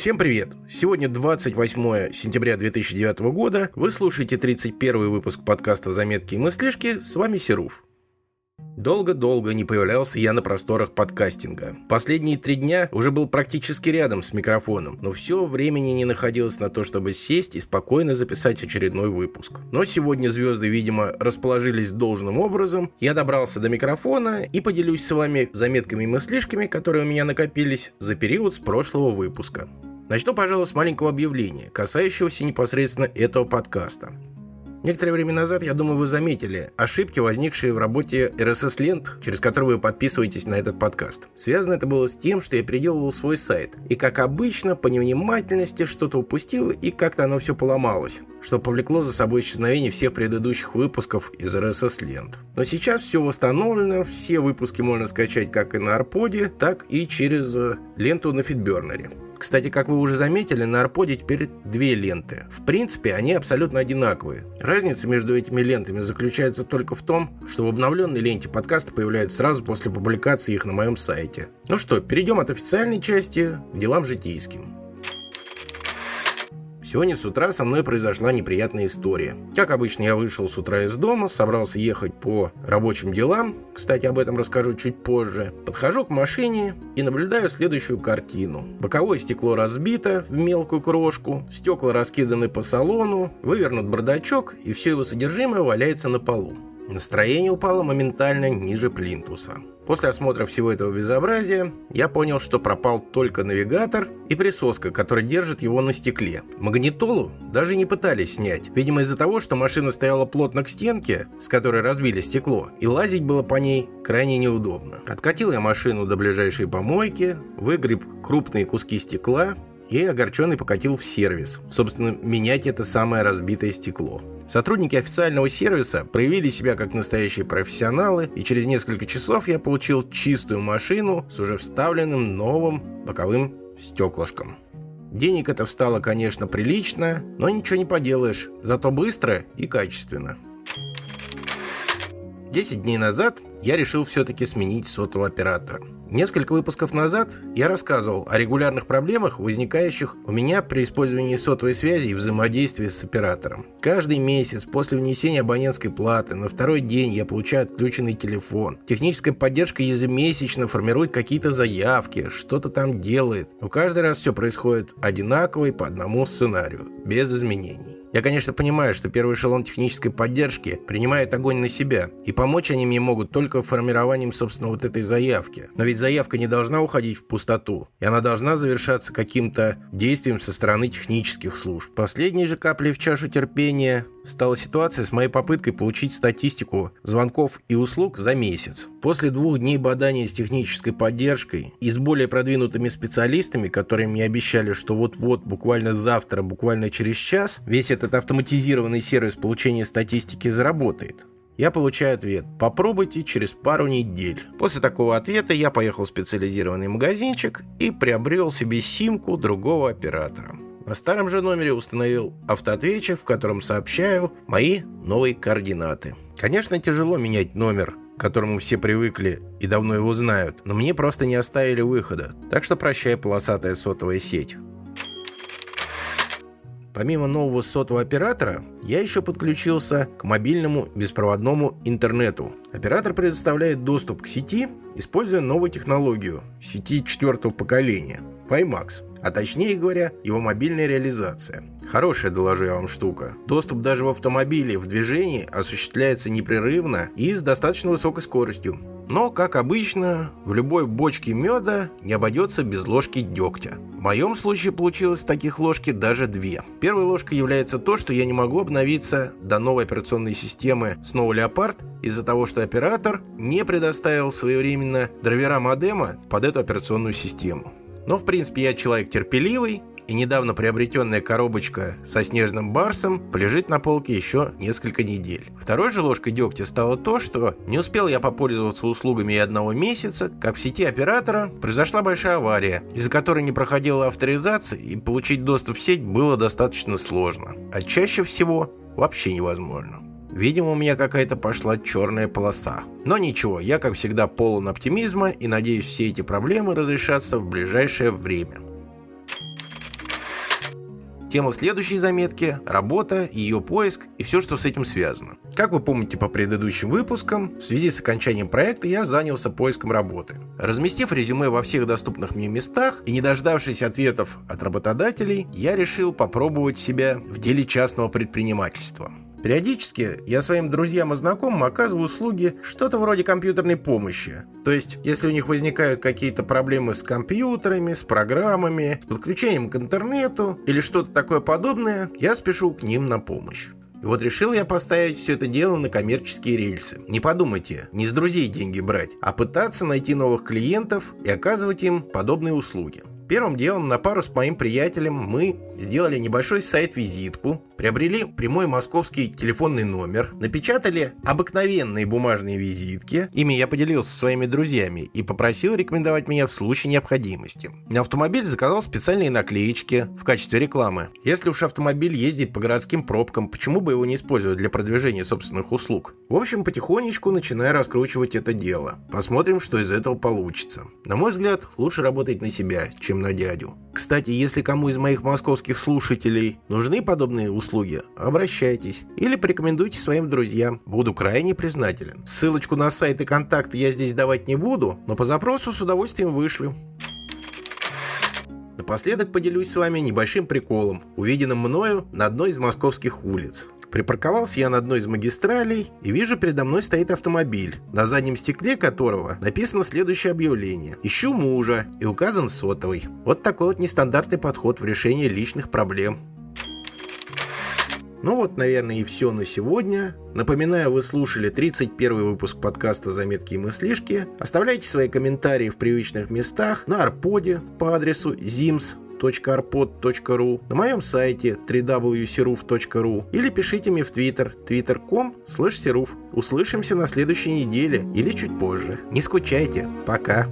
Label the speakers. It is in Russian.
Speaker 1: Всем привет! Сегодня 28 сентября 2009 года. Вы слушаете 31 выпуск подкаста «Заметки и мыслишки». С вами Серуф. Долго-долго не появлялся я на просторах подкастинга. Последние три дня уже был практически рядом с микрофоном, но все времени не находилось на то, чтобы сесть и спокойно записать очередной выпуск. Но сегодня звезды, видимо, расположились должным образом. Я добрался до микрофона и поделюсь с вами заметками и мыслишками, которые у меня накопились за период с прошлого выпуска. Начну, пожалуй, с маленького объявления, касающегося непосредственно этого подкаста. Некоторое время назад, я думаю, вы заметили ошибки, возникшие в работе RSS-лент, через которые вы подписываетесь на этот подкаст. Связано это было с тем, что я переделывал свой сайт. И, как обычно, по невнимательности что-то упустил, и как-то оно все поломалось, что повлекло за собой исчезновение всех предыдущих выпусков из RSS-лент. Но сейчас все восстановлено, все выпуски можно скачать как и на Арподе, так и через э, ленту на Фитбернере. Кстати, как вы уже заметили, на Арподе теперь две ленты. В принципе, они абсолютно одинаковые. Разница между этими лентами заключается только в том, что в обновленной ленте подкаста появляются сразу после публикации их на моем сайте. Ну что, перейдем от официальной части к делам житейским. Сегодня с утра со мной произошла неприятная история. Как обычно, я вышел с утра из дома, собрался ехать по рабочим делам. Кстати, об этом расскажу чуть позже. Подхожу к машине и наблюдаю следующую картину. Боковое стекло разбито в мелкую крошку, стекла раскиданы по салону, вывернут бардачок, и все его содержимое валяется на полу. Настроение упало моментально ниже плинтуса. После осмотра всего этого безобразия я понял, что пропал только навигатор и присоска, которая держит его на стекле. Магнитолу даже не пытались снять, видимо из-за того, что машина стояла плотно к стенке, с которой разбили стекло, и лазить было по ней крайне неудобно. Откатил я машину до ближайшей помойки, выгреб крупные куски стекла и огорченный покатил в сервис. Собственно, менять это самое разбитое стекло. Сотрудники официального сервиса проявили себя как настоящие профессионалы, и через несколько часов я получил чистую машину с уже вставленным новым боковым стеклышком. Денег это встало, конечно, прилично, но ничего не поделаешь, зато быстро и качественно. 10 дней назад я решил все-таки сменить сотового оператора. Несколько выпусков назад я рассказывал о регулярных проблемах, возникающих у меня при использовании сотовой связи и взаимодействии с оператором. Каждый месяц после внесения абонентской платы на второй день я получаю отключенный телефон. Техническая поддержка ежемесячно формирует какие-то заявки, что-то там делает. Но каждый раз все происходит одинаково и по одному сценарию, без изменений. Я, конечно, понимаю, что первый эшелон технической поддержки принимает огонь на себя, и помочь они мне могут только формированием, собственно, вот этой заявки. Но ведь заявка не должна уходить в пустоту, и она должна завершаться каким-то действием со стороны технических служб. Последней же каплей в чашу терпения стала ситуация с моей попыткой получить статистику звонков и услуг за месяц. После двух дней бадания с технической поддержкой и с более продвинутыми специалистами, которые мне обещали, что вот-вот, буквально завтра, буквально через час, весь этот автоматизированный сервис получения статистики заработает. Я получаю ответ «Попробуйте через пару недель». После такого ответа я поехал в специализированный магазинчик и приобрел себе симку другого оператора. На старом же номере установил автоответчик, в котором сообщаю мои новые координаты. Конечно, тяжело менять номер, к которому все привыкли и давно его знают, но мне просто не оставили выхода, так что прощай полосатая сотовая сеть. Помимо нового сотового оператора, я еще подключился к мобильному беспроводному интернету. Оператор предоставляет доступ к сети, используя новую технологию сети четвертого поколения – WiMAX а точнее говоря, его мобильная реализация. Хорошая, доложу я вам, штука. Доступ даже в автомобиле в движении осуществляется непрерывно и с достаточно высокой скоростью. Но, как обычно, в любой бочке меда не обойдется без ложки дегтя. В моем случае получилось таких ложки даже две. Первой ложкой является то, что я не могу обновиться до новой операционной системы Snow Leopard из-за того, что оператор не предоставил своевременно драйвера модема под эту операционную систему. Но, в принципе, я человек терпеливый, и недавно приобретенная коробочка со снежным барсом полежит на полке еще несколько недель. Второй же ложкой дегтя стало то, что не успел я попользоваться услугами и одного месяца, как в сети оператора произошла большая авария, из-за которой не проходила авторизация и получить доступ в сеть было достаточно сложно, а чаще всего вообще невозможно. Видимо, у меня какая-то пошла черная полоса. Но ничего, я, как всегда, полон оптимизма и надеюсь, все эти проблемы разрешатся в ближайшее время. Тема следующей заметки – работа, ее поиск и все, что с этим связано. Как вы помните по предыдущим выпускам, в связи с окончанием проекта я занялся поиском работы. Разместив резюме во всех доступных мне местах и не дождавшись ответов от работодателей, я решил попробовать себя в деле частного предпринимательства. Периодически я своим друзьям и знакомым оказываю услуги что-то вроде компьютерной помощи. То есть, если у них возникают какие-то проблемы с компьютерами, с программами, с подключением к интернету или что-то такое подобное, я спешу к ним на помощь. И вот решил я поставить все это дело на коммерческие рельсы. Не подумайте, не с друзей деньги брать, а пытаться найти новых клиентов и оказывать им подобные услуги. Первым делом на пару с моим приятелем мы сделали небольшой сайт-визитку, приобрели прямой московский телефонный номер, напечатали обыкновенные бумажные визитки, ими я поделился со своими друзьями и попросил рекомендовать меня в случае необходимости. На автомобиль заказал специальные наклеечки в качестве рекламы. Если уж автомобиль ездит по городским пробкам, почему бы его не использовать для продвижения собственных услуг? В общем, потихонечку начинаю раскручивать это дело. Посмотрим, что из этого получится. На мой взгляд, лучше работать на себя, чем на дядю. Кстати, если кому из моих московских слушателей нужны подобные услуги, обращайтесь или порекомендуйте своим друзьям. Буду крайне признателен. Ссылочку на сайт и контакты я здесь давать не буду, но по запросу с удовольствием вышлю. Напоследок поделюсь с вами небольшим приколом, увиденным мною на одной из московских улиц. Припарковался я на одной из магистралей и вижу передо мной стоит автомобиль, на заднем стекле которого написано следующее объявление. «Ищу мужа» и указан сотовый. Вот такой вот нестандартный подход в решении личных проблем. Ну вот, наверное, и все на сегодня. Напоминаю, вы слушали 31 выпуск подкаста «Заметки и мыслишки». Оставляйте свои комментарии в привычных местах на Арподе по адресу zims www.arpod.ru, на моем сайте www.seruf.ru или пишите мне в Twitter twitter.com slash Услышимся на следующей неделе или чуть позже. Не скучайте. Пока.